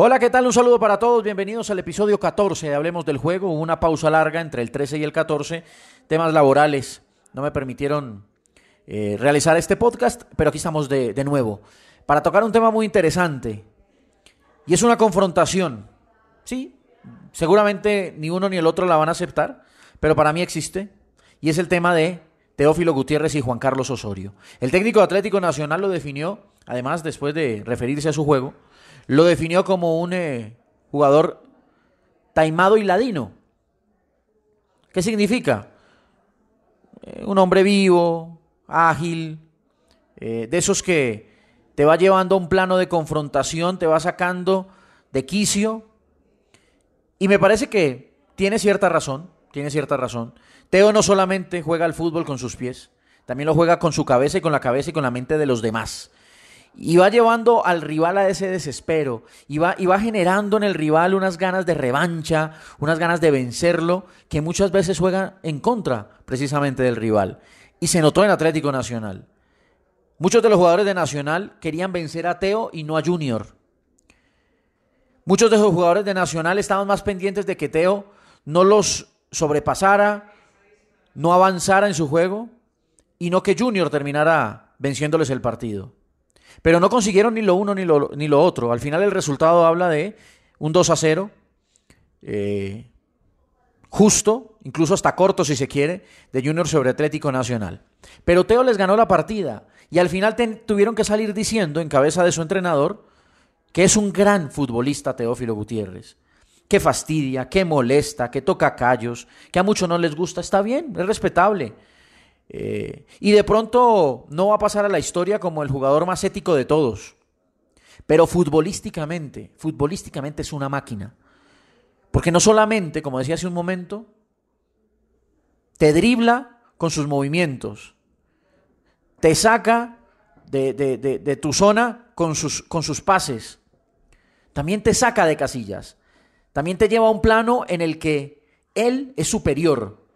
Hola, ¿qué tal? Un saludo para todos. Bienvenidos al episodio 14 de Hablemos del Juego. Una pausa larga entre el 13 y el 14. Temas laborales no me permitieron eh, realizar este podcast, pero aquí estamos de, nuevo para tocar un tema muy interesante. Y es una confrontación. Sí, seguramente ni uno ni el otro la van a aceptar, pero para mí existe. Y es el tema de Teófilo Gutiérrez y Juan Carlos Osorio. El técnico Atlético Nacional lo definió, además después de referirse a su juego, lo definió como un eh, jugador taimado y ladino. ¿Qué significa? Eh, un hombre vivo, ágil, eh, de esos que te va llevando a un plano de confrontación, te va sacando de quicio. Y me parece que tiene cierta razón, tiene cierta razón. Teo no solamente juega al fútbol con sus pies, también lo juega con su cabeza y con la cabeza y con la mente de los demás y va llevando al rival a ese desespero y va, y va generando en el rival unas ganas de revancha, unas ganas de vencerlo, que muchas veces juega en contra precisamente del rival. Y se notó en Atlético Nacional. Muchos de los jugadores de Nacional querían vencer a Teo y no a Junior. Muchos de los jugadores de Nacional estaban más pendientes de que Teo no los sobrepasara, no avanzara en su juego y no que Junior terminara venciéndoles el partido. Pero no consiguieron ni lo uno ni lo, ni lo otro. Al final el resultado habla de un 2 a 0, eh, justo, incluso hasta corto si se quiere, de Junior sobre Atlético Nacional. Pero Teo les ganó la partida y al final tuvieron que salir diciendo en cabeza de su entrenador que es un gran futbolista Teófilo Gutiérrez. Que fastidia, que molesta, que toca callos, que a muchos no les gusta. Está bien, es respetable. Eh, y de pronto no va a pasar a la historia como el jugador más ético de todos. Pero futbolísticamente, futbolísticamente es una máquina. Porque no solamente, como decía hace un momento, te dribla con sus movimientos, te saca de, tu zona con sus, con sus pases, también te saca de casillas, también te lleva a un plano en el que él es superior,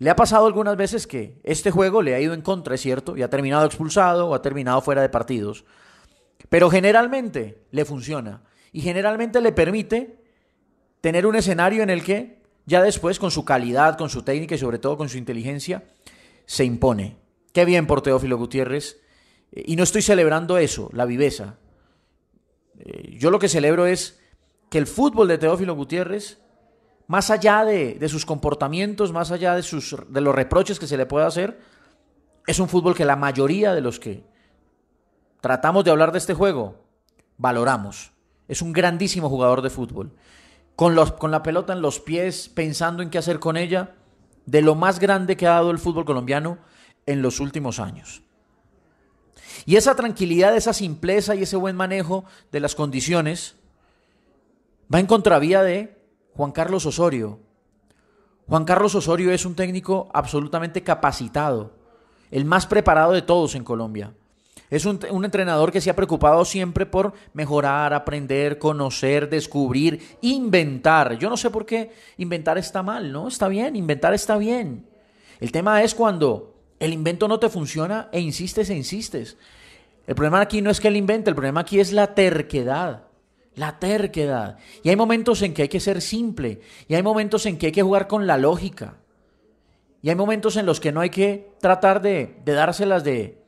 le ha pasado algunas veces que este juego le ha ido en contra, es cierto, y ha terminado expulsado o ha terminado fuera de partidos. Pero generalmente le funciona y generalmente le permite tener un escenario en el que ya después con su calidad, con su técnica y sobre todo con su inteligencia se impone. Qué bien por Teófilo Gutiérrez. Y no estoy celebrando eso, la viveza. Eh, yo lo que celebro es que el fútbol de Teófilo Gutiérrez más allá de, sus comportamientos, más allá de, sus, de los reproches que se le puede hacer, es un fútbol que la mayoría de los que tratamos de hablar de este juego valoramos. Es un grandísimo jugador de fútbol. Con, los, con la pelota en los pies, pensando en qué hacer con ella, de lo más grande que ha dado el fútbol colombiano en los últimos años. Y esa tranquilidad, esa simpleza y ese buen manejo de las condiciones va en contravía de Juan Carlos Osorio. Juan Carlos Osorio es un técnico absolutamente capacitado, el más preparado de todos en Colombia. Es un, entrenador que se ha preocupado siempre por mejorar, aprender, conocer, descubrir, inventar. Yo no sé por qué inventar está mal, ¿no? Está bien, inventar está bien. El tema es cuando el invento no te funciona e insistes e insistes. El problema aquí no es que él invente, el problema aquí es la terquedad. La terquedad. Y hay momentos en que hay que ser simple. Y hay momentos en que hay que jugar con la lógica. Y hay momentos en los que no hay que tratar de, dárselas de,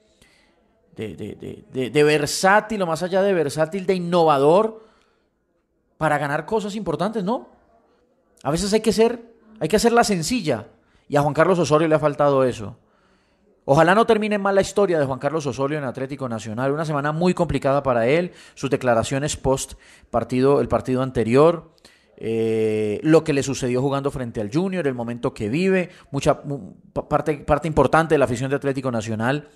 de, de, versátil o más allá de versátil, de innovador para ganar cosas importantes, ¿no? A veces hay que ser, hay que hacerla sencilla. Y a Juan Carlos Osorio le ha faltado eso. Ojalá no termine mal la historia de Juan Carlos Osorio en Atlético Nacional. Una semana muy complicada para él. Sus declaraciones post partido, el partido anterior. Eh, lo que le sucedió jugando frente al Junior, el momento que vive, mucha parte, importante de la afición de Atlético Nacional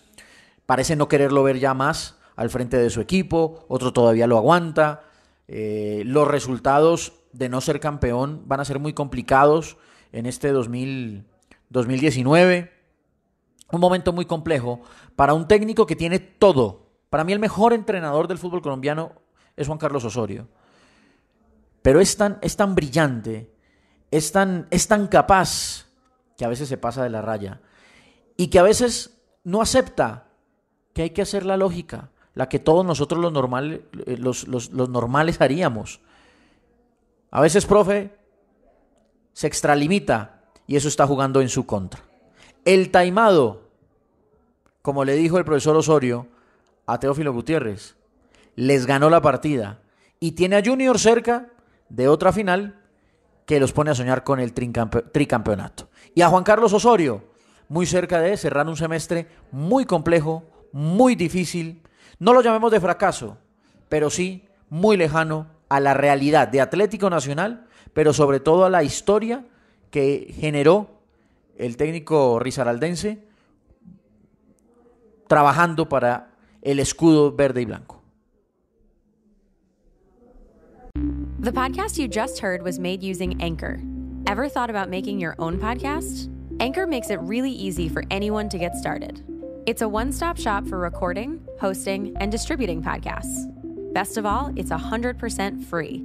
parece no quererlo ver ya más al frente de su equipo, otro todavía lo aguanta. Eh, los resultados de no ser campeón van a ser muy complicados en este 2019 un momento muy complejo para un técnico que tiene todo. Para mí el mejor entrenador del fútbol colombiano es Juan Carlos Osorio. Pero es tan, es tan brillante, es tan, es tan capaz que a veces se pasa de la raya y que a veces no acepta que hay que hacer la lógica. la que todos nosotros los, normal, eh, los, los, los normales haríamos. A veces, profe, se extralimita y eso está jugando en su contra. El taimado, como le dijo el profesor Osorio a Teófilo Gutiérrez, les ganó la partida y tiene a Junior cerca de otra final que los pone a soñar con el tricampeonato. Y a Juan Carlos Osorio, muy cerca de cerrar un semestre muy complejo, muy difícil, no lo llamemos de fracaso, pero sí muy lejano a la realidad de Atlético Nacional, pero sobre todo a la historia que generó el técnico risaraldense trabajando para el escudo verde y blanco. The podcast you just heard was made using Anchor. Ever thought about making your own podcast? Anchor makes it really easy for anyone to get started. It's a one stop shop for recording, hosting, and distributing podcasts. Best of all, it's 100% free.